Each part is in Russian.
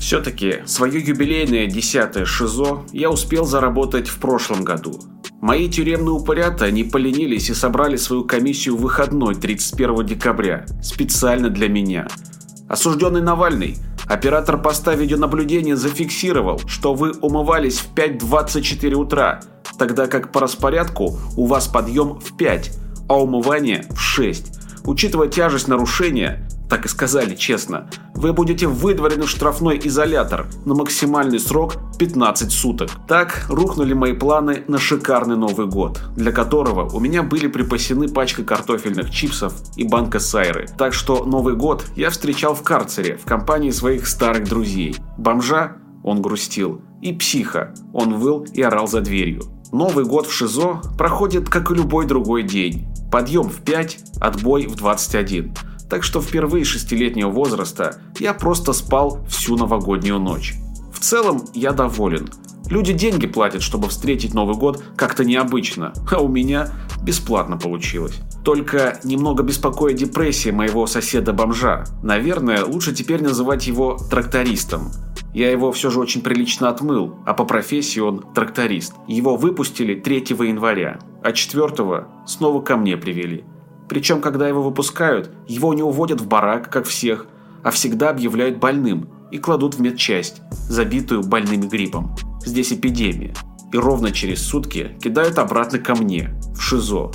Все-таки свое юбилейное десятое ШИЗО я успел заработать в прошлом году. Мои тюремные упырята не поленились и собрали свою комиссию в выходной 31 декабря, специально для меня. Осужденный Навальный, оператор поста видеонаблюдения зафиксировал, что вы умывались в 5.24 утра, тогда как по распорядку у вас подъем в 5, а умывание в 6. Учитывая тяжесть нарушения, так и сказали честно, вы будете выдворены в штрафной изолятор на максимальный срок 15 суток. Так рухнули мои планы на шикарный Новый год, для которого у меня были припасены пачка картофельных чипсов и банка сайры. Так что Новый год я встречал в карцере в компании своих старых друзей. Бомжа он грустил, и психа он выл и орал за дверью. Новый год в ШИЗО проходит как и любой другой день. Подъем в 5, отбой в 21 так что впервые шестилетнего возраста я просто спал всю новогоднюю ночь. В целом я доволен. Люди деньги платят, чтобы встретить Новый год как-то необычно, а у меня бесплатно получилось. Только немного беспокоит депрессия моего соседа-бомжа. Наверное, лучше теперь называть его трактористом. Я его все же очень прилично отмыл, а по профессии он тракторист. Его выпустили 3 января, а 4 снова ко мне привели. Причем, когда его выпускают, его не уводят в барак, как всех, а всегда объявляют больным и кладут в медчасть, забитую больным гриппом. Здесь эпидемия. И ровно через сутки кидают обратно ко мне, в ШИЗО.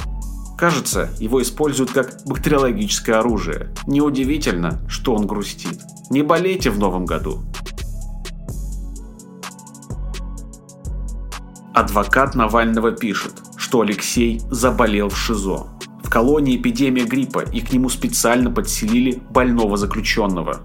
Кажется, его используют как бактериологическое оружие. Неудивительно, что он грустит. Не болейте в новом году. Адвокат Навального пишет, что Алексей заболел в ШИЗО. В колонии эпидемия гриппа, и к нему специально подселили больного заключенного.